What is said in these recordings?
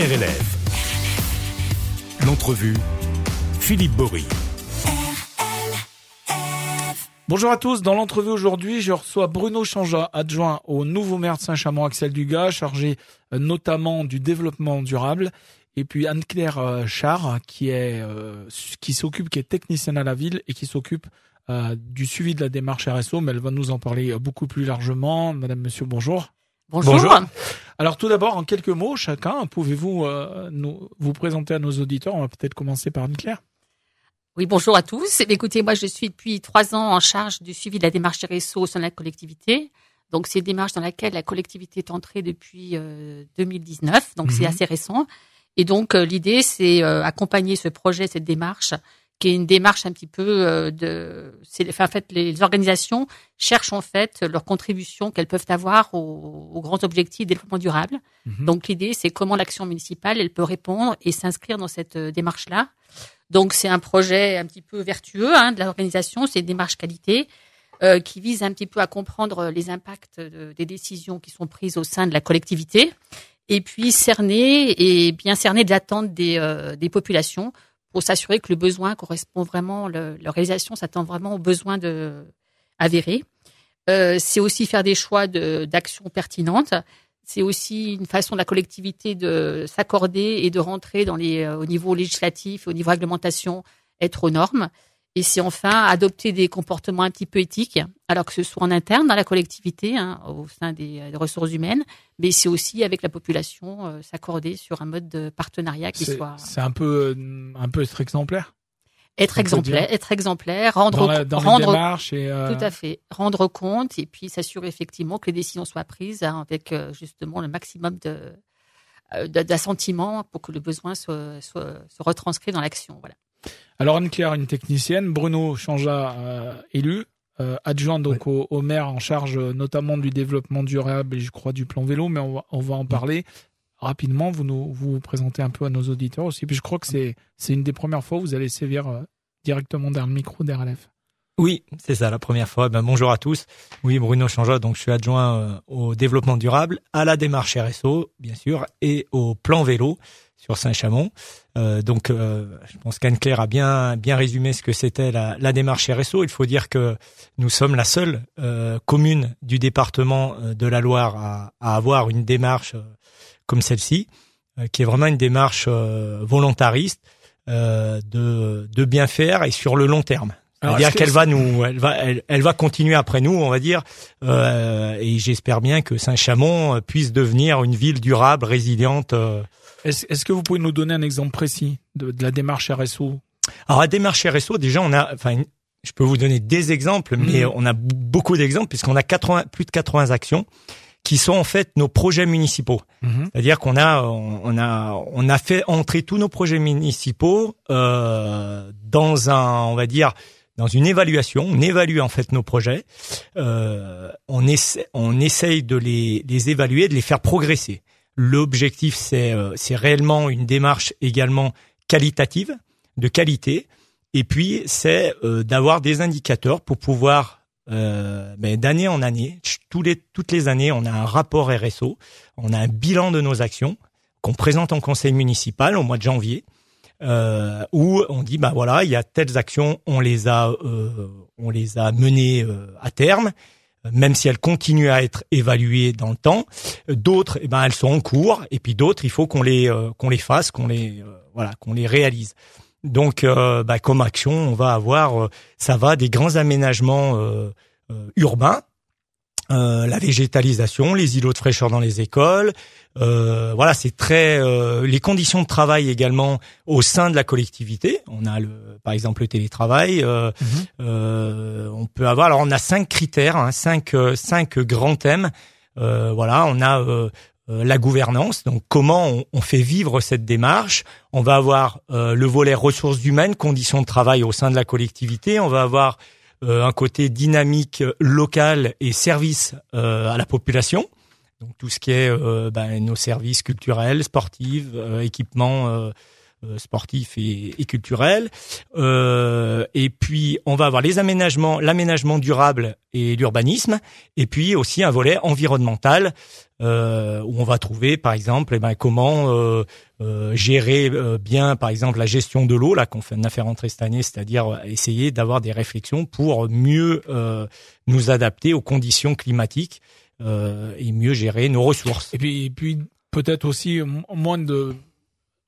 RLF. L'entrevue, Philippe Bory. Bonjour à tous. Dans l'entrevue aujourd'hui, je reçois Bruno Changea, adjoint au nouveau maire de Saint-Chamond, Axel Dugas, chargé euh, notamment du développement durable. Et puis Anne-Claire euh, Char, qui est euh, qui s'occupe, qui est technicienne à la ville et qui s'occupe du suivi de la démarche RSO, mais elle va nous en parler beaucoup plus largement. Madame, Monsieur, bonjour. Bonjour. Alors tout d'abord, en quelques mots, chacun, pouvez-vous nous, vous présenter à nos auditeurs? On va peut-être commencer par Anne-Claire. Oui, bonjour à tous. Eh écoutez, moi, je suis depuis trois ans en charge du suivi de la démarche RSO au sein de la collectivité. Donc, c'est une démarche dans laquelle la collectivité est entrée depuis 2019, euh, donc c'est mhm. assez récent. Et donc, euh, l'idée, c'est euh, accompagner ce projet, cette démarche, qui est une démarche un petit peu de. C'est, en fait, les organisations cherchent en fait leur contribution qu'elles peuvent avoir aux, grands objectifs de développement durable. Mhm. Donc, l'idée, c'est comment l'action municipale, elle peut répondre et s'inscrire dans cette démarche-là. Donc c'est un projet un petit peu vertueux hein, de l'organisation, c'est une démarche qualité euh, qui vise un petit peu à comprendre les impacts des décisions qui sont prises au sein de la collectivité et puis cerner et bien cerner les attentes des, euh, des populations pour s'assurer que le besoin correspond vraiment, le, la réalisation s'attend vraiment aux besoins de, avérés. Euh, c'est aussi faire des choix d'actions pertinentes c'est aussi une façon de la collectivité de s'accorder et de rentrer dans les, euh, au niveau législatif, au niveau réglementation, être aux normes. Et c'est enfin adopter des comportements un petit peu éthiques, alors que ce soit en interne dans la collectivité, hein, au sein des, ressources humaines, mais c'est aussi avec la population euh, s'accorder sur un mode de partenariat qui soit. C'est un peu un peu être exemplaire? Être exemplaire, être exemplaire, rendre dans, rendre et euh, tout à fait, rendre compte et puis s'assurer effectivement que les décisions soient prises hein, avec euh, justement le maximum de euh, d'assentiment pour que le besoin soit, soit, soit retranscrit dans l'action. Voilà. Alors Anne-Claire, une technicienne, Bruno Changea, élu, adjoint donc au, maire en charge notamment du développement durable et je crois du plan vélo, mais on va, on va en parler rapidement, vous nous vous, présentez un peu à nos auditeurs aussi. Puis je crois que c'est c'est une des premières fois où vous allez sévir euh, directement derrière le micro d'RLF. Oui, c'est ça, la première fois. Ben, bonjour à tous. Oui, Bruno Changea, donc je suis adjoint euh, au développement durable, à la démarche RSO, bien sûr, et au plan vélo sur Saint-Chamond. Euh, donc, je pense qu'Anne-Claire a bien bien résumé ce que c'était la, démarche RSO. Il faut dire que nous sommes la seule commune du département de la Loire à, à avoir une démarche comme celle-ci, euh, qui est vraiment une démarche euh, volontariste euh, de, de bien faire et sur le long terme. C'est-à-dire qu'elle va nous, elle va, elle, va continuer après nous, on va dire, et j'espère bien que Saint-Chamond puisse devenir une ville durable, résiliente. Est-ce que vous pouvez nous donner un exemple précis de, de, la démarche RSO Alors la démarche RSO, déjà, on a, enfin, je peux vous donner des exemples, mais mmh. on a beaucoup d'exemples puisqu'on a 80, plus de 80 actions qui sont en fait nos projets municipaux. Mhm. C'est-à-dire qu'on a on a on a fait entrer tous nos projets municipaux euh, dans un on va dire dans une évaluation. On évalue en fait nos projets. Euh, on essaie essaye de les évaluer, de les faire progresser. L'objectif c'est euh, c'est réellement une démarche également qualitative, de qualité. Et puis c'est euh, d'avoir des indicateurs pour pouvoir euh, mais d'année en année, toutes les années, on a un rapport RSO, on a un bilan de nos actions qu'on présente en conseil municipal au mois de janvier, euh, où on dit bah voilà, il y a telles actions, on les a, euh, on les a menées euh, à terme, même si elles continuent à être évaluées dans le temps. D'autres, eh ben elles sont en cours, et puis d'autres, il faut qu'on les euh, qu'on les fasse, qu'on les voilà, qu'on les réalise. Donc, euh, bah, comme action, on va avoir, euh, ça va des grands aménagements euh, la végétalisation, les îlots de fraîcheur dans les écoles. voilà, c'est très les conditions de travail également au sein de la collectivité. On a le, par exemple le télétravail. Mhm. on peut avoir. Alors on a cinq critères, hein, cinq cinq grands thèmes. voilà, on a euh, la gouvernance, donc comment on, fait vivre cette démarche. On va avoir euh, le volet ressources humaines, conditions de travail au sein de la collectivité. On va avoir euh, un côté dynamique local et service à la population. Donc tout ce qui est ben, nos services culturels, sportifs, équipements euh, sportifs et, et culturels. Euh, et puis on va avoir les aménagements, l'aménagement durable et l'urbanisme, et puis aussi un volet environnemental euh, où on va trouver par exemple eh ben, comment euh, euh, gérer bien par exemple la gestion de l'eau là qu'on fait, a fait rentrer cette année, c'est-à-dire essayer d'avoir des réflexions pour mieux nous adapter aux conditions climatiques et mieux gérer nos ressources. Et puis, et puis peut-être aussi moins de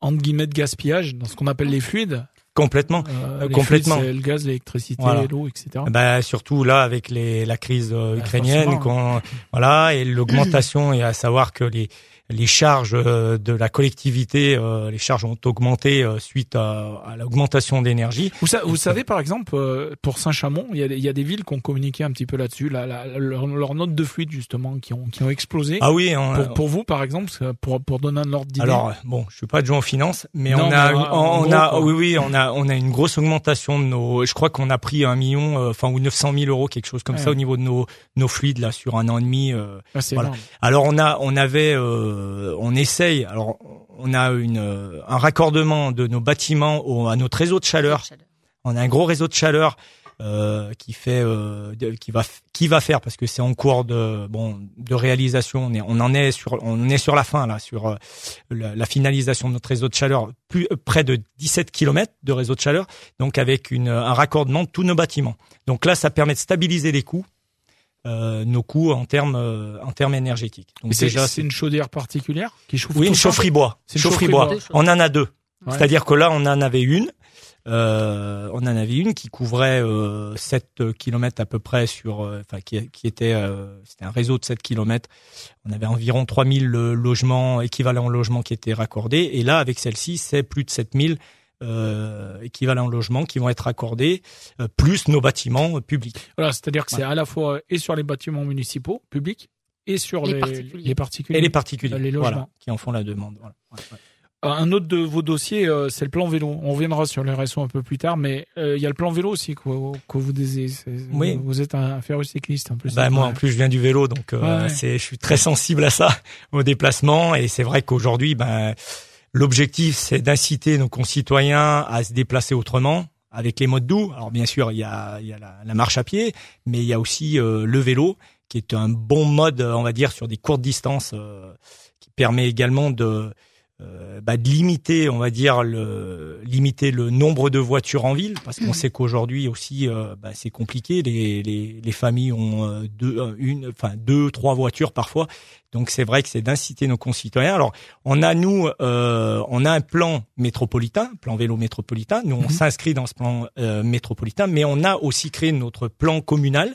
entre guillemets de gaspillage dans ce qu'on appelle les fluides. Complètement, Euh, complètement. le gaz, l'électricité, Voilà. l'eau, etc. Bah, surtout là avec les, la crise euh, Bah, ukrainienne, qu'on, voilà, et l'augmentation et à savoir que les les charges euh, de la collectivité, euh, les charges ont augmenté euh, suite à, à l'augmentation d'énergie. Vous, sa- vous savez, par exemple, pour Saint-Chamond, il y, a des, il y a des villes qui ont communiqué un petit peu là-dessus, la, la, leur, leur note de fluide justement, qui ont, qui ont explosé. Ah oui, on, pour, pour vous, par exemple, pour, pour donner un ordre d'idée. alors bon, je suis pas adjoint aux finances, mais Non, on a, mais en- en on, gros, a, quoi. oui, oui, on a, on a une grosse augmentation de nos. Je crois qu'on a pris un million, euh, enfin ou 900 000 euros, quelque chose comme Ouais. ça au niveau de nos nos fluides là sur un an et demi. euh, Ah, voilà. énorme. Alors on a, on avait, euh, on essaye. Alors on a une, euh, un raccordement de nos bâtiments au, à notre réseau de chaleur. On a un gros réseau de chaleur euh, qui fait, euh, de- qui va, f- qui va faire parce que c'est en cours de, bon, de réalisation. On, est, on en est sur, on est sur la fin là, sur euh, la, la finalisation de notre réseau de chaleur. Plus euh, près de 17 km de réseau de chaleur, donc avec une, un raccordement de tous nos bâtiments. Donc là, ça permet de stabiliser les coûts. Euh, nos coûts en termes euh, en termes énergétiques. Donc c'est déjà, c'est une chaudière particulière qui chauffe oui, une chaufferie bois. C'est une Chaufferie bois. On en a deux. Ouais. C'est-à-dire que là, on en avait une. Euh, on en avait une qui couvrait euh, 7 km à peu près sur, euh, enfin qui, qui était, euh, c'était un réseau de 7 km. On avait environ 3000 euh, logements équivalents logements qui étaient raccordés. Et là, avec celle-ci, c'est plus de 7000 euh, équivalents logements qui vont être raccordés, euh, plus nos bâtiments euh, publics. Voilà, c'est-à-dire que c'est à la fois et sur les bâtiments municipaux, publics, et sur Les les, particuliers. les particuliers. Et les particuliers, Les logements. voilà, qui en font la demande. Voilà. Ouais, ouais. Euh, Un autre de vos dossiers, euh, c'est le plan vélo. On reviendra sur les réseaux un peu plus tard, mais euh, il y a le plan vélo aussi que, que vous désirez. Oui. Vous êtes un féru cycliste en plus. Bah, moi, en plus, je viens du vélo, donc euh, Ouais, c'est, je suis très sensible à ça, au déplacement. Et c'est vrai qu'aujourd'hui, ben, l'objectif, c'est d'inciter nos concitoyens à se déplacer autrement, avec les modes doux. Alors, bien sûr, il y a, il y a la, la marche à pied, mais il y a aussi euh, le vélo, qui est un bon mode, on va dire, sur des courtes distances, euh, qui permet également de euh, bah, de limiter, on va dire, le, limiter le nombre de voitures en ville, parce qu'on sait qu'aujourd'hui aussi, bah, c'est compliqué. Les, les, les familles ont deux, une, enfin deux, trois voitures parfois. Donc c'est vrai que c'est d'inciter nos concitoyens. Alors on a nous, euh, on a un plan métropolitain, plan vélo métropolitain. Nous on Mhm. s'inscrit dans ce plan euh, métropolitain, mais on a aussi créé notre plan communal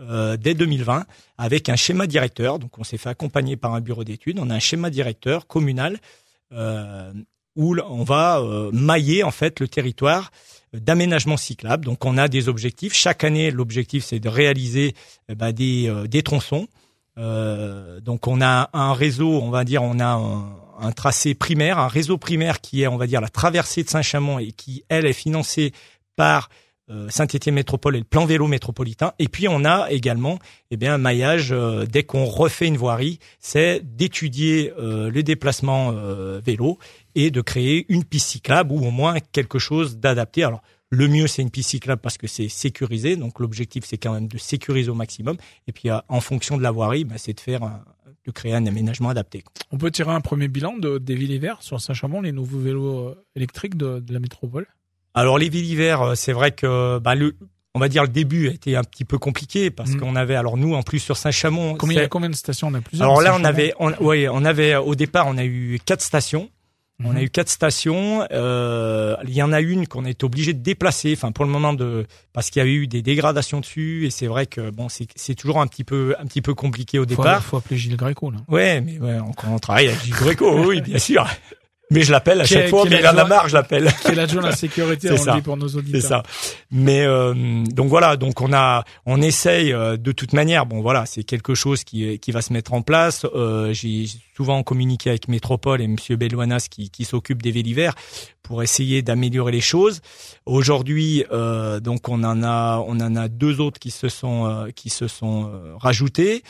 euh, dès 2020 avec un schéma directeur. Donc on s'est fait accompagner par un bureau d'études. On a un schéma directeur communal euh, où on va euh, mailler en fait le territoire d'aménagement cyclable. Donc on a des objectifs. Chaque année, l'objectif c'est de réaliser eh ben, des, euh, des tronçons. Euh, donc on a un réseau, on va dire, on a un, tracé primaire, un réseau primaire qui est, on va dire, la traversée de Saint-Chamond et qui, elle, est financée par euh, Saint-Étienne Métropole et le plan vélo métropolitain. Et puis on a également eh bien, un maillage, euh, dès qu'on refait une voirie, c'est d'étudier le déplacement vélo et de créer une piste cyclable ou au moins quelque chose d'adapté. Alors le mieux c'est une piste cyclable parce que c'est sécurisé, donc l'objectif c'est quand même de sécuriser au maximum. Et puis euh, en fonction de la voirie, bah, c'est de faire un- de créer un aménagement adapté. On peut tirer un premier bilan de, des villes hiver sur Saint-Chamond, les nouveaux vélos euh, électriques de, de la métropole? Alors les villes hiver, euh, c'est vrai que bah, le, on va dire le début a été un petit peu compliqué parce Mm. qu'on avait alors nous en plus sur Saint-Chamond. Combien, il y a c'est- combien de stations? On a plusieurs. alors là on avait, on, ouais, on avait au départ on a eu quatre stations. On Mhm. a eu quatre stations. Euh, il y en a une qu'on été obligé de déplacer. Enfin, pour le moment, de parce qu'il y a eu des dégradations dessus. Et c'est vrai que bon, c'est c'est toujours un petit peu un petit peu compliqué au faut, départ. faut appeler Gilles Gréco là. Ouais, mais ouais, on, on travaille avec Gilles Greco, oui, bien sûr. Mais je l'appelle à chaque fois, mais il en a marre, je l'appelle. Qui est l'adjoint à la sécurité, C'est on ça. le dit pour nos auditeurs. C'est ça. Mais euh, donc voilà, donc on a, on essaye euh, de toute manière. Bon voilà, c'est quelque chose qui qui va se mettre en place. Euh, J'ai souvent communiqué avec Métropole et Monsieur Belouanas qui qui s'occupe des Vélivers pour essayer d'améliorer les choses. Aujourd'hui, euh, donc on en a, on en a deux autres qui se sont euh, qui se sont euh, rajoutés.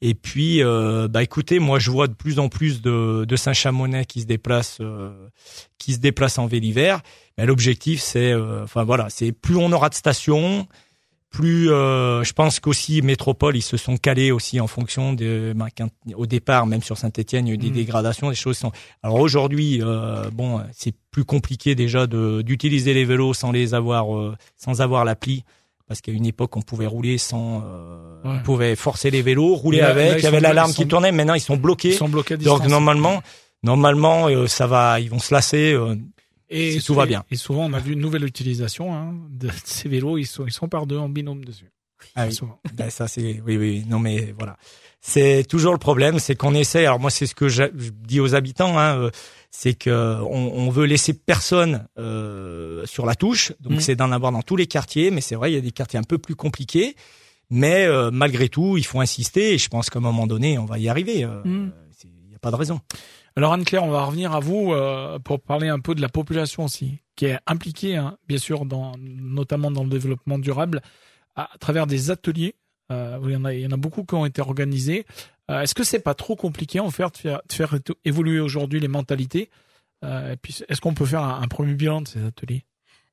Et puis, euh, bah écoutez, moi je vois de plus en plus de, de Saint-Chamonnais qui se déplacent qui se déplacent en Vélivert. Mais l'objectif, c'est, enfin voilà, c'est plus on aura de stations, plus euh, je pense qu'aussi métropole ils se sont calés aussi en fonction de ben, au départ même sur Saint-Étienne il y a eu des mmh. dégradations des choses sont alors aujourd'hui euh, bon c'est plus compliqué déjà de d'utiliser les vélos sans les avoir euh, sans avoir l'appli parce qu'à une époque on pouvait rouler sans on pouvait forcer les vélos rouler avec il y avait l'alarme qui tournait maintenant ils sont bloqués. ils sont bloqués donc normalement normalement ça va ils vont se lasser et tout va bien. Et souvent, on a vu une nouvelle utilisation hein, de ces vélos. Ils sont, ils sont par deux en binôme dessus. Ah oui. Ben, ça c'est oui oui non mais voilà c'est toujours le problème c'est qu'on essaie alors moi c'est ce que je dis aux habitants hein, euh, c'est que on, on, veut laisser personne euh, sur la touche donc mm. c'est d'en avoir dans tous les quartiers mais c'est vrai il y a des quartiers un peu plus compliqués mais euh, malgré tout il faut insister et je pense qu'à un moment donné on va y arriver euh, mm. il n'y a pas de raison alors Anne-Claire, on va revenir à vous euh, pour parler un peu de la population aussi, qui est impliquée, hein, bien sûr, dans, notamment dans le développement durable, à, travers des ateliers. Euh, il, y en a, il y en a beaucoup qui ont été organisés. Euh, est-ce que c'est pas trop compliqué en fait de faire, évoluer aujourd'hui les mentalités? Euh, puis, est-ce qu'on peut faire un, premier bilan de ces ateliers?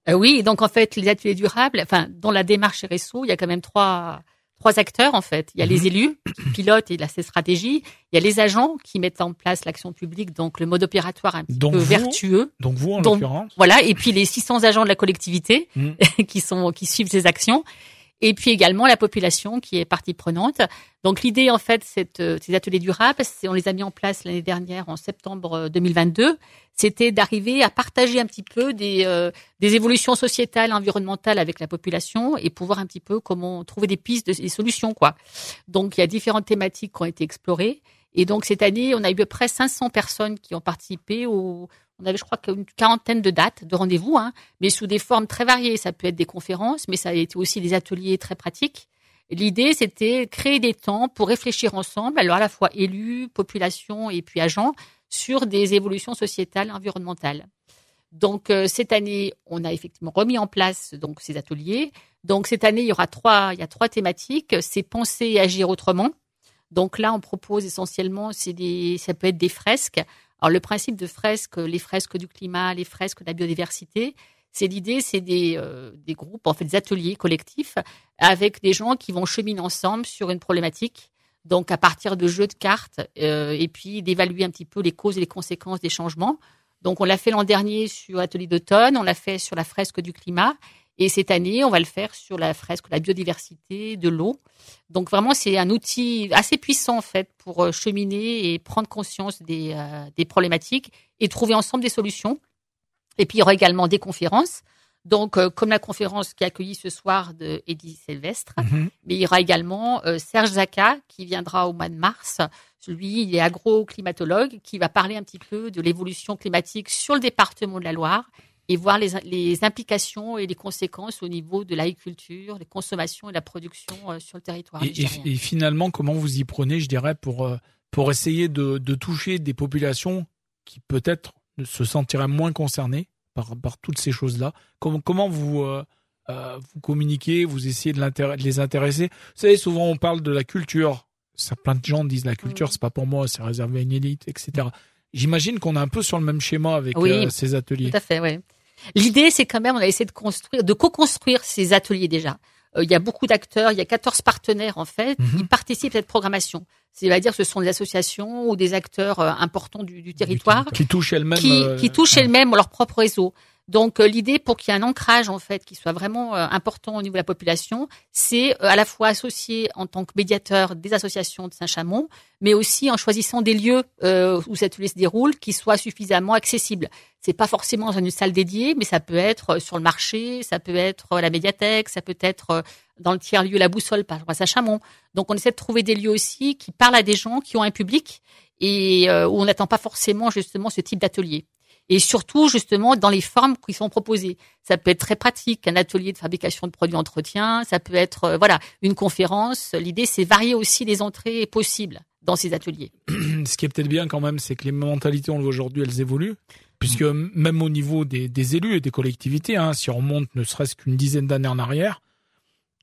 Oui, donc en fait, les ateliers durables, enfin, dans la démarche RSO, il y a quand même trois trois acteurs en fait. Il y a les mhm. élus qui pilotent et la stratégie. Il y a les agents qui mettent en place l'action publique, donc le mode opératoire un petit peu vertueux. Donc vous en l'occurrence. Voilà. Et puis les 600 agents de la collectivité mhm. qui sont qui suivent ces actions et puis également la population qui est partie prenante. Donc l'idée en fait, cette, euh, ces ateliers durables, on les a mis en place l'année dernière en septembre 2022. Euh, C'était d'arriver à partager un petit peu des, euh, des évolutions sociétales, environnementales avec la population et pouvoir un petit peu comment trouver des pistes, des solutions quoi. Donc il y a différentes thématiques qui ont été explorées. Et donc cette année, on a eu à peu près 500 personnes qui ont participé au, on avait, je crois, une quarantaine de dates de rendez-vous, hein, mais sous des formes très variées. Ça peut être des conférences, mais ça a été aussi des ateliers très pratiques. L'idée, c'était créer des temps pour réfléchir ensemble, alors à la fois élus, population et puis agents, sur des évolutions sociétales, environnementales. Donc euh, cette année, on a effectivement remis en place donc ces ateliers. Donc cette année, il y aura trois, il y a trois thématiques. C'est penser et agir autrement. Donc là, on propose essentiellement, c'est des, ça peut être des fresques alors le principe de fresques, les fresques du climat, les fresques de la biodiversité, c'est l'idée, c'est des, euh, des groupes, en fait des ateliers collectifs avec des gens qui vont cheminer ensemble sur une problématique. Donc à partir de jeux de cartes euh, et puis d'évaluer un petit peu les causes et les conséquences des changements. Donc on l'a fait l'an dernier sur l'atelier d'automne, on l'a fait sur la fresque du climat et cette année, on va le faire sur la fresque la biodiversité de l'eau. Donc vraiment, c'est un outil assez puissant en fait pour euh, cheminer et prendre conscience des, euh, des problématiques et trouver ensemble des solutions. Et puis il y aura également des conférences. Donc, euh, comme la conférence qui est accueillie ce soir de Eddie Sylvestre, mhm. mais il y aura également Serge Zaka qui viendra au mois de mars. Lui, il est agroclimatologue qui va parler un petit peu de l'évolution climatique sur le département de la Loire et voir les, les, implications et les conséquences au niveau de l'agriculture, des consommations et la production euh, sur le territoire. Et, et, finalement, comment vous y prenez, je dirais, pour, euh, pour essayer de, de toucher des populations qui peut-être se sentiraient moins concernées par, par toutes ces choses-là? Comment, comment vous, euh, vous communiquez, vous essayez de, de, les intéresser? Vous savez, souvent on parle de la culture. Ça, plein de gens disent la culture, c'est pas pour moi, c'est réservé à une élite, etc. J'imagine qu'on est un peu sur le même schéma avec ces ateliers. Tout à fait, oui. L'idée, c'est quand même, on a essayé de construire, de co-construire ces ateliers déjà. Euh, il y a beaucoup d'acteurs, il y a 14 partenaires en fait, qui mhm. participent à cette programmation. C'est-à-dire que ce sont des associations ou des acteurs euh, importants du, du territoire qui touchent elles-mêmes, qui, euh, qui touchent elles-mêmes leur propre réseau. Donc euh, l'idée pour qu'il y ait un ancrage en fait qui soit vraiment euh, important au niveau de la population, c'est euh, à la fois associer en tant que médiateur des associations de Saint-Chamond, mais aussi en choisissant des lieux où cette atelier se déroule qui soient suffisamment accessibles. C'est pas forcément dans une salle dédiée, mais ça peut être sur le marché, ça peut être la médiathèque, ça peut être dans le tiers lieu la boussole par exemple à Saint-Chamond. Donc on essaie de trouver des lieux aussi qui parlent à des gens qui ont un public et où on n'attend pas forcément justement ce type d'atelier et surtout justement dans les formes qui sont proposées. Ça peut être très pratique, un atelier de fabrication de produits d'entretien, ça peut être euh, voilà une conférence. L'idée c'est varier aussi les entrées possibles dans ces ateliers. Ce qui est peut-être bien quand même, c'est que les mentalités on le voit aujourd'hui, elles évoluent. Puisque même au niveau des, des élus et des collectivités, hein, si on remonte ne serait-ce qu'une dizaine d'années en arrière,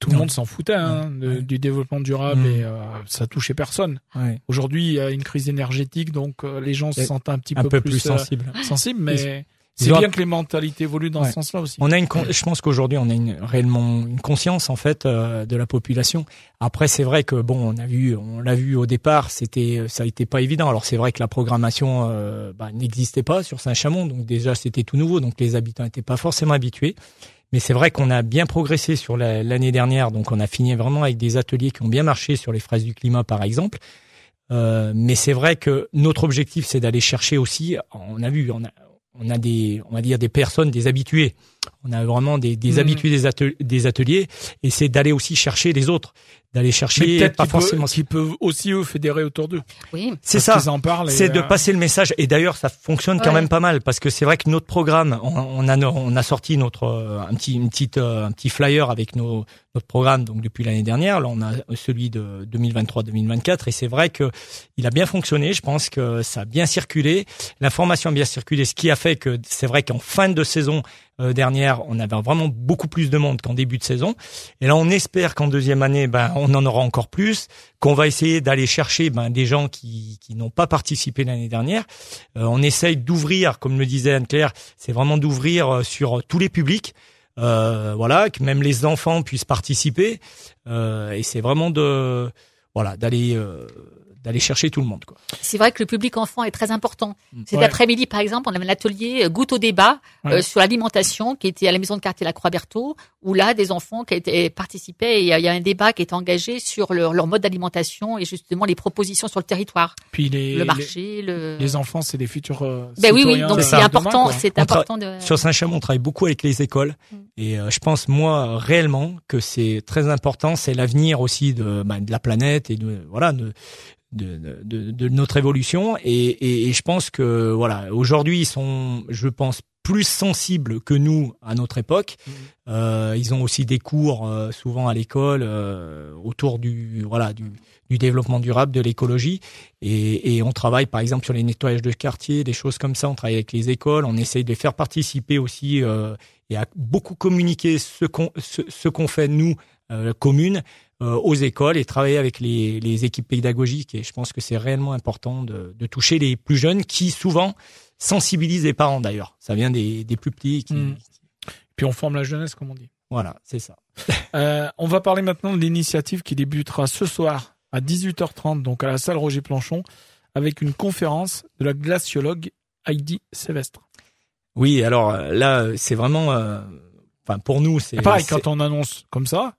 tout le monde s'en foutait hein, du développement durable mm. et euh, ça touchait personne. Aujourd'hui, il y a une crise énergétique, donc euh, les gens se sentent un petit peu, plus, sensibles. sensibles, mais c'est bien que les mentalités évoluent dans ce sens-là aussi. On a une, je pense qu'aujourd'hui, on a une, réellement une conscience en fait de la population. Après, c'est vrai que bon, on a vu, on l'a vu au départ, c'était, ça a été pas évident. Alors c'est vrai que la programmation bah, n'existait pas sur Saint-Chamond, donc déjà c'était tout nouveau, donc les habitants n'étaient pas forcément habitués. Mais c'est vrai qu'on a bien progressé sur l'année dernière, donc on a fini vraiment avec des ateliers qui ont bien marché sur les fraises du climat, par exemple. Euh, mais c'est vrai que notre objectif, c'est d'aller chercher aussi. On a vu, on a, on a des, on va dire des personnes, des habitués. On a vraiment des, des mmh. habitués des, ateliers, des ateliers, et c'est d'aller aussi chercher les autres d'aller chercher peut pas forcément qui peuvent aussi eux fédérer autour d'eux. Oui. C'est ça. En parlent c'est de euh, passer le message et d'ailleurs ça fonctionne quand même pas mal parce que c'est vrai que notre programme on, a on a sorti notre euh, un petit une petite euh, un petit flyer avec nos notre programme donc depuis l'année dernière là on a celui de 2023-2024 et c'est vrai que il a bien fonctionné, je pense que ça a bien circulé, l'information a bien circulé ce qui a fait que c'est vrai qu'en fin de saison dernière, on avait vraiment beaucoup plus de monde qu'en début de saison. Et là, on espère qu'en deuxième année, ben, on en aura encore plus, qu'on va essayer d'aller chercher ben, des gens qui, qui n'ont pas participé l'année dernière. Euh, on essaye d'ouvrir, comme le disait Anne-Claire, c'est vraiment d'ouvrir euh, sur tous les publics. Euh, voilà, que même les enfants puissent participer. Euh, et c'est vraiment de voilà d'aller d'aller chercher tout le monde. Quoi. C'est vrai que le public enfant est très important. Mm. Cet après-midi, par exemple, on avait un atelier euh, goûte au débat euh, sur l'alimentation qui était à la maison de quartier La Croix-Berthaud, où là, des enfants qui étaient participaient et il y, a un débat qui était engagé sur leur, leur mode d'alimentation et justement les propositions sur le territoire. Puis les, le marché, les, le... les enfants, c'est des futurs. Euh, ben oui, oui. Donc c'est important, c'est important de. Sur Saint-Chamond, on travaille beaucoup avec les écoles mm. et je pense moi réellement que c'est très important. C'est l'avenir aussi de, bah, de la planète et de voilà de de, de, de, notre évolution. Et, et, je pense que voilà aujourd'hui ils sont je pense plus sensibles que nous à notre époque. Mmh. euh, ils ont aussi des cours euh, souvent à l'école euh, autour du voilà du, du, développement durable de l'écologie. Et, et, on travaille par exemple sur les nettoyages de quartier des choses comme ça. On travaille avec les écoles. On essaye de les faire participer aussi euh, et à beaucoup communiquer ce qu'on ce, ce qu'on fait nous commune. euh, aux écoles et travailler avec les, les, équipes pédagogiques. Et je pense que c'est réellement important de, de, toucher les plus jeunes qui souvent sensibilisent les parents d'ailleurs. Ça vient des, des plus petits. Qui... Hmm. Puis on forme la jeunesse, comme on dit. Voilà, c'est ça. euh, on va parler maintenant de l'initiative qui débutera ce soir à 18h30, donc à la salle Roger Planchon, avec une conférence de la glaciologue Heidi Sévestre. Oui, alors euh, là, c'est vraiment, euh, enfin pour nous, c'est pareil quand on annonce comme ça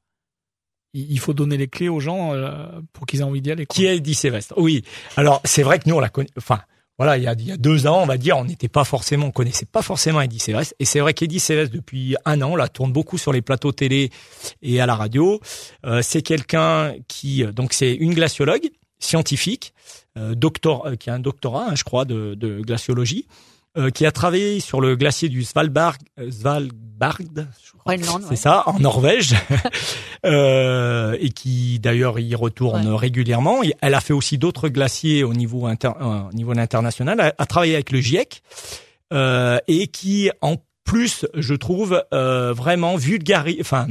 il faut donner les clés aux gens euh, pour qu'ils aient envie d'y aller. Qui est Eddie Sévestre Oui. Alors c'est vrai que nous on la connaît. Enfin voilà, il y a, deux ans, on va dire, on n'était pas forcément, on connaissait pas forcément Eddie Sévestre. Et c'est vrai qu'Eddie Sévestre depuis un an, là, tourne beaucoup sur les plateaux télé et à la radio. Euh, c'est quelqu'un qui, euh, donc c'est une glaciologue scientifique, euh, doctor, qui a un doctorat, hein, je crois, de, de glaciologie. Euh, qui a travaillé sur le glacier du Svalbard, euh, Svalbard, c'est ça, en Norvège, euh, et qui d'ailleurs y retourne régulièrement. Elle a fait aussi d'autres glaciers au niveau inter, au niveau international. Elle a travaillé avec le GIEC euh, et qui, en plus, je trouve vraiment vulgarise, enfin.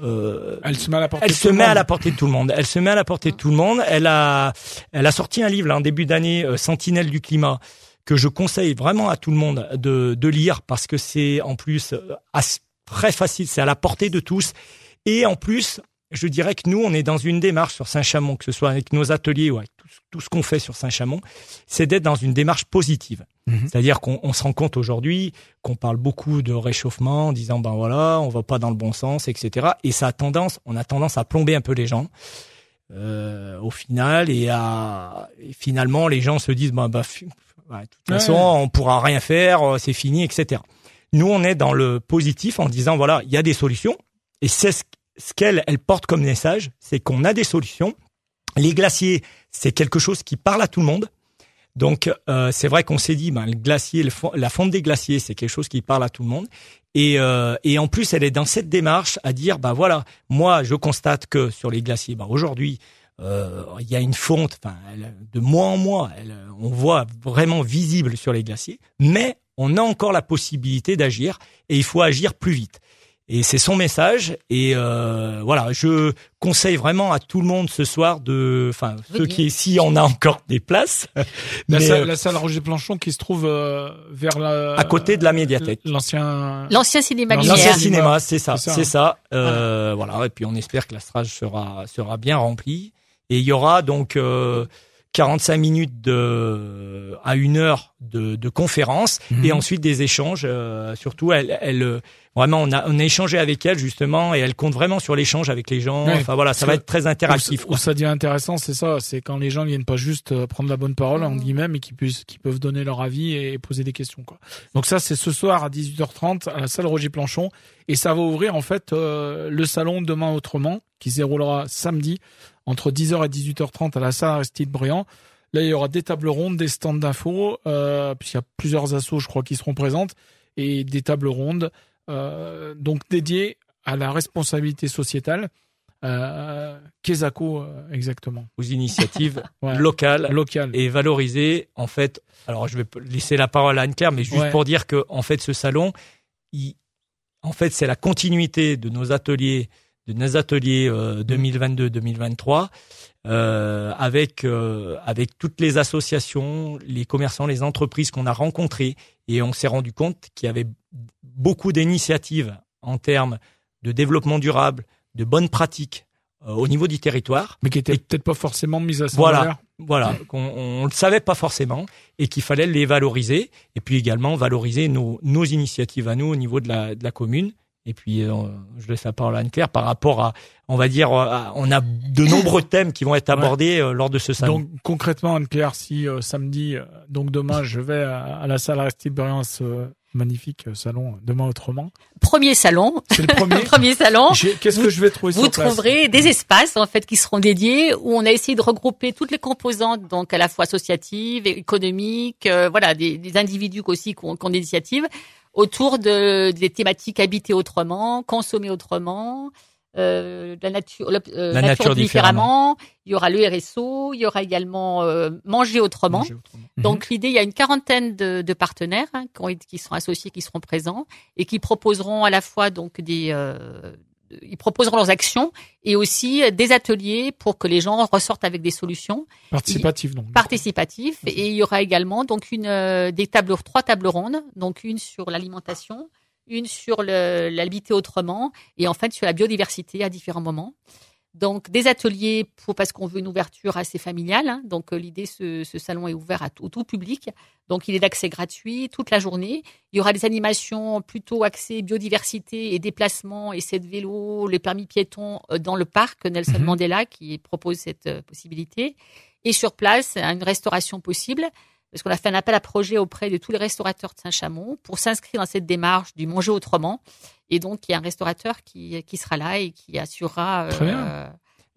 elle se met à la portée. Elle se met à la portée de tout le monde. Elle se met à la portée de tout le monde. Elle a, elle a sorti un livre là, en début d'année, Sentinelle du climat, que je conseille vraiment à tout le monde de, de lire parce que c'est en plus euh, très facile, c'est à la portée de tous. Et en plus, je dirais que nous, on est dans une démarche sur Saint-Chamond, que ce soit avec nos ateliers ou avec tout, ce qu'on fait sur Saint-Chamond, c'est d'être dans une démarche positive. Mhm. C'est-à-dire qu'on se rend compte aujourd'hui qu'on parle beaucoup de réchauffement, en disant ben voilà, on va pas dans le bon sens, etc. Et ça a tendance, on a tendance à plomber un peu les gens. Euh, au final et à et finalement les gens se disent ben bah de toute façon, on pourra rien faire, euh, c'est fini, etc. Nous, on est dans le positif en disant voilà, il y a des solutions. Et c'est ce, qu'elle elle porte comme message, c'est qu'on a des solutions. Les glaciers, c'est quelque chose qui parle à tout le monde. Donc euh, c'est vrai qu'on s'est dit, ben, le glacier, la fonte des glaciers, c'est quelque chose qui parle à tout le monde. Et, euh, et en plus, elle est dans cette démarche à dire, ben voilà, moi je constate que sur les glaciers, ben, aujourd'hui, euh, il y a une fonte, enfin, de mois en mois, on voit vraiment visible sur les glaciers, mais on a encore la possibilité d'agir et il faut agir plus vite. Et c'est son message. Et euh, voilà, je conseille vraiment à tout le monde ce soir de, enfin ceux qui, s'il en a encore des places, la, mais, salle, euh, la salle Roger Planchon qui se trouve euh, vers la à côté de la médiathèque. l'ancien L'ancien cinéma L'ancien cinéma, c'est ça, C'est ça, hein. ça. Euh, voilà. Et puis on espère que la strage sera sera bien remplie. Et il y aura donc euh, 45 minutes de à une heure de, de conférence Mhm. et ensuite des échanges. euh, surtout, elle, elle euh, vraiment on a on a échangé avec elle justement et elle compte vraiment sur l'échange avec les gens. Ouais. Enfin voilà, ça va être très interactif. Où, où ça devient intéressant, c'est ça, c'est quand les gens viennent pas juste euh, prendre la bonne parole en guillemets, mais qui puissent, qui peuvent donner leur avis et poser des questions quoi. Donc ça, c'est ce soir à 18h30 à la salle Roger Planchon et ça va ouvrir en fait euh, le salon demain autrement qui se déroulera samedi entre 10h et 18h30 à la salle Aristide Briand. Là, il y aura des tables rondes, des stands d'infos, euh, puisqu'il y a plusieurs assos, je crois, qui seront présentes, et des tables rondes, euh, donc dédiées à la responsabilité sociétale. Euh, Kesako, euh, exactement. aux initiatives Ouais. locales Local. et valoriser en fait. Alors je vais laisser la parole à Anne-Claire, mais juste Ouais. pour dire que en fait ce salon, il, en fait c'est la continuité de nos ateliers, de nos ateliers euh, 2022-2023, euh, avec euh, avec toutes les associations, les commerçants, les entreprises qu'on a rencontrées, et on s'est rendu compte qu'il y avait beaucoup d'initiatives en termes de développement durable, de bonnes pratiques euh, au niveau du territoire. mais qui était Et- peut-être pas forcément mise à son Voilà. valeur. Voilà, qu'on on le savait pas forcément et qu'il fallait les valoriser et puis également valoriser nos, nos initiatives à nous au niveau de la, de la commune. Et puis, euh, je laisse la parole à Anne-Claire par rapport à, on va dire, à- on a de nombreux thèmes qui vont être abordés euh, lors de ce salon. Donc concrètement, Anne-Claire, si euh, samedi, euh, donc demain, je vais à, à la salle Aristide Briand, à ce magnifique euh, salon euh, demain autrement. Premier salon. C'est le premier. Premier salon. Qu'est-ce que je vais trouver Vous sur place trouverez des espaces en fait qui seront dédiés où on a essayé de regrouper toutes les composantes donc à la fois associatives, économiques, euh, voilà des, des individus aussi qui ont, qui ont des initiatives autour de des thématiques habiter autrement, consommer autrement, euh, la nature, le- euh, La nature différemment. Il y aura le RSO, il y aura également euh, manger autrement. Manger autrement. Mhm. Donc l'idée, il y a une quarantaine de, de partenaires hein, qui, ont qui sont associés, qui seront présents et qui proposeront à la fois donc des, euh, ils proposeront leurs actions et aussi des ateliers pour que les gens ressortent avec des solutions participatif donc. participatifs. Et il y aura également donc une euh, des tables, trois tables rondes, donc une sur l'alimentation, une sur l'habiter autrement et en fait sur la biodiversité à différents moments. Donc des ateliers pour parce qu'on veut une ouverture assez familiale. hein. Donc euh, l'idée ce, ce salon est ouvert à tout, au tout public. Donc il est d'accès gratuit toute la journée. Il y aura des animations plutôt axées biodiversité et déplacement, essais de vélo, les permis piétons euh, dans le parc Nelson Mhm. Mandela qui propose cette euh, possibilité. Et sur place, une restauration possible parce qu'on a fait un appel à projet auprès de tous les restaurateurs de Saint-Chamond pour s'inscrire dans cette démarche du manger autrement. Et donc, il y a un restaurateur qui, qui sera là et qui assurera euh, Très bien. euh,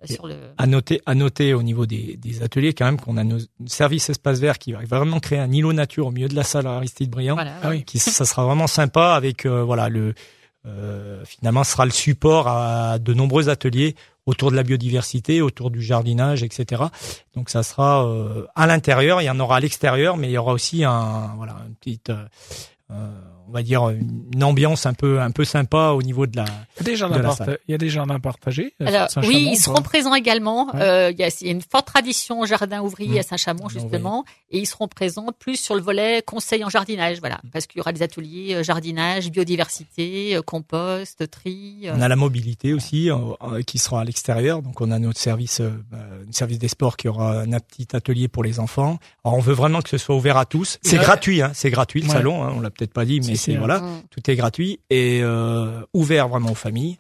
sur le. À noter, à noter au niveau des, des ateliers quand même qu'on a nos services espace vert qui va vraiment créer un îlot nature au milieu de la salle Aristide Briand. Voilà, Ah oui. qui ça sera vraiment sympa avec euh, voilà le euh, finalement ce sera le support à de nombreux ateliers autour de la biodiversité, autour du jardinage, etc. Donc ça sera euh, à l'intérieur, il y en aura à l'extérieur, mais il y aura aussi un voilà une petite euh, euh, on va dire une ambiance un peu un peu sympa au niveau de la Il y a des jardins, de la parta- salle. il y a des jardins partagés. à Alors oui, ou ils seront présents également. Ouais. Euh, il, y a, il y a une forte tradition au jardin ouvrier Mmh. à Saint-Chamond Jardin justement, et ils seront présents plus sur le volet conseil en jardinage, voilà, parce qu'il y aura des ateliers euh, jardinage, biodiversité, euh, compost, tri. euh, On a la mobilité aussi euh, euh, qui sera à l'extérieur. Donc on a notre service, euh, service des sports qui aura un petit atelier pour les enfants. Alors on veut vraiment que ce soit ouvert à tous. C'est Ouais. gratuit, hein, c'est gratuit le Ouais. salon. Hein, on l'a peut-être pas dit, mais Voilà, Mm. tout est gratuit et euh, ouvert vraiment aux familles.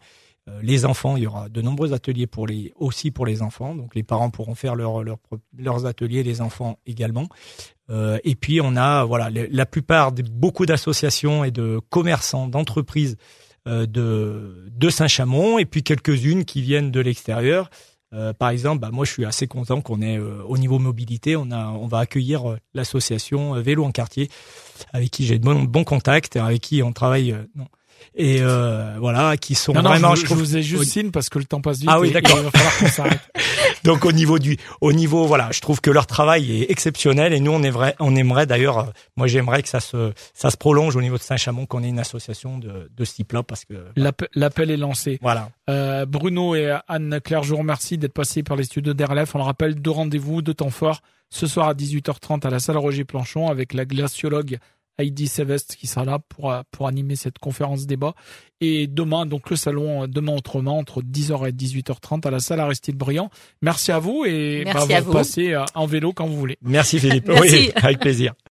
Euh, les enfants, il y aura de nombreux ateliers pour les aussi pour les enfants. Donc les parents pourront faire leur, leur pro- leurs ateliers, les enfants également. Euh, et puis on a voilà le- la plupart des beaucoup d'associations et de commerçants, d'entreprises euh, de de Saint-Chamond et puis quelques-unes qui viennent de l'extérieur. Euh, par exemple, bah, moi je suis assez content qu'on ait euh, au niveau mobilité, on a on va accueillir euh, l'association euh, Vélo en quartier avec qui j'ai de bons, contacts avec qui on travaille non. et euh, voilà qui sont Non, non, vraiment je, je je trouve vous ai juste signe parce que le temps passe vite. Ah oui, d'accord. Il va falloir qu'on s'arrête. Donc au niveau du, au niveau, voilà, je trouve que leur travail est exceptionnel et nous on aimerait, on aimerait d'ailleurs, euh, moi j'aimerais que ça se, ça se prolonge au niveau de Saint-Chamond, qu'on ait une association de, de ce type-là parce que. L'appel est lancé. Voilà. Euh, Bruno et Anne-Claire, je vous remercie d'être passés par les studios d'RLF. On le rappelle, deux rendez-vous, deux temps forts. Ce soir à 18h30 à la salle Roger Planchon avec la glaciologue Heidi Sevest qui sera là pour, pour animer cette conférence débat. Et demain, donc le salon demain autrement entre 10h et 18h30 à la salle Aristide Briand. Merci à vous et Merci bah, vous passez euh, en vélo quand vous voulez. Merci Philippe. Merci. Oui, avec plaisir.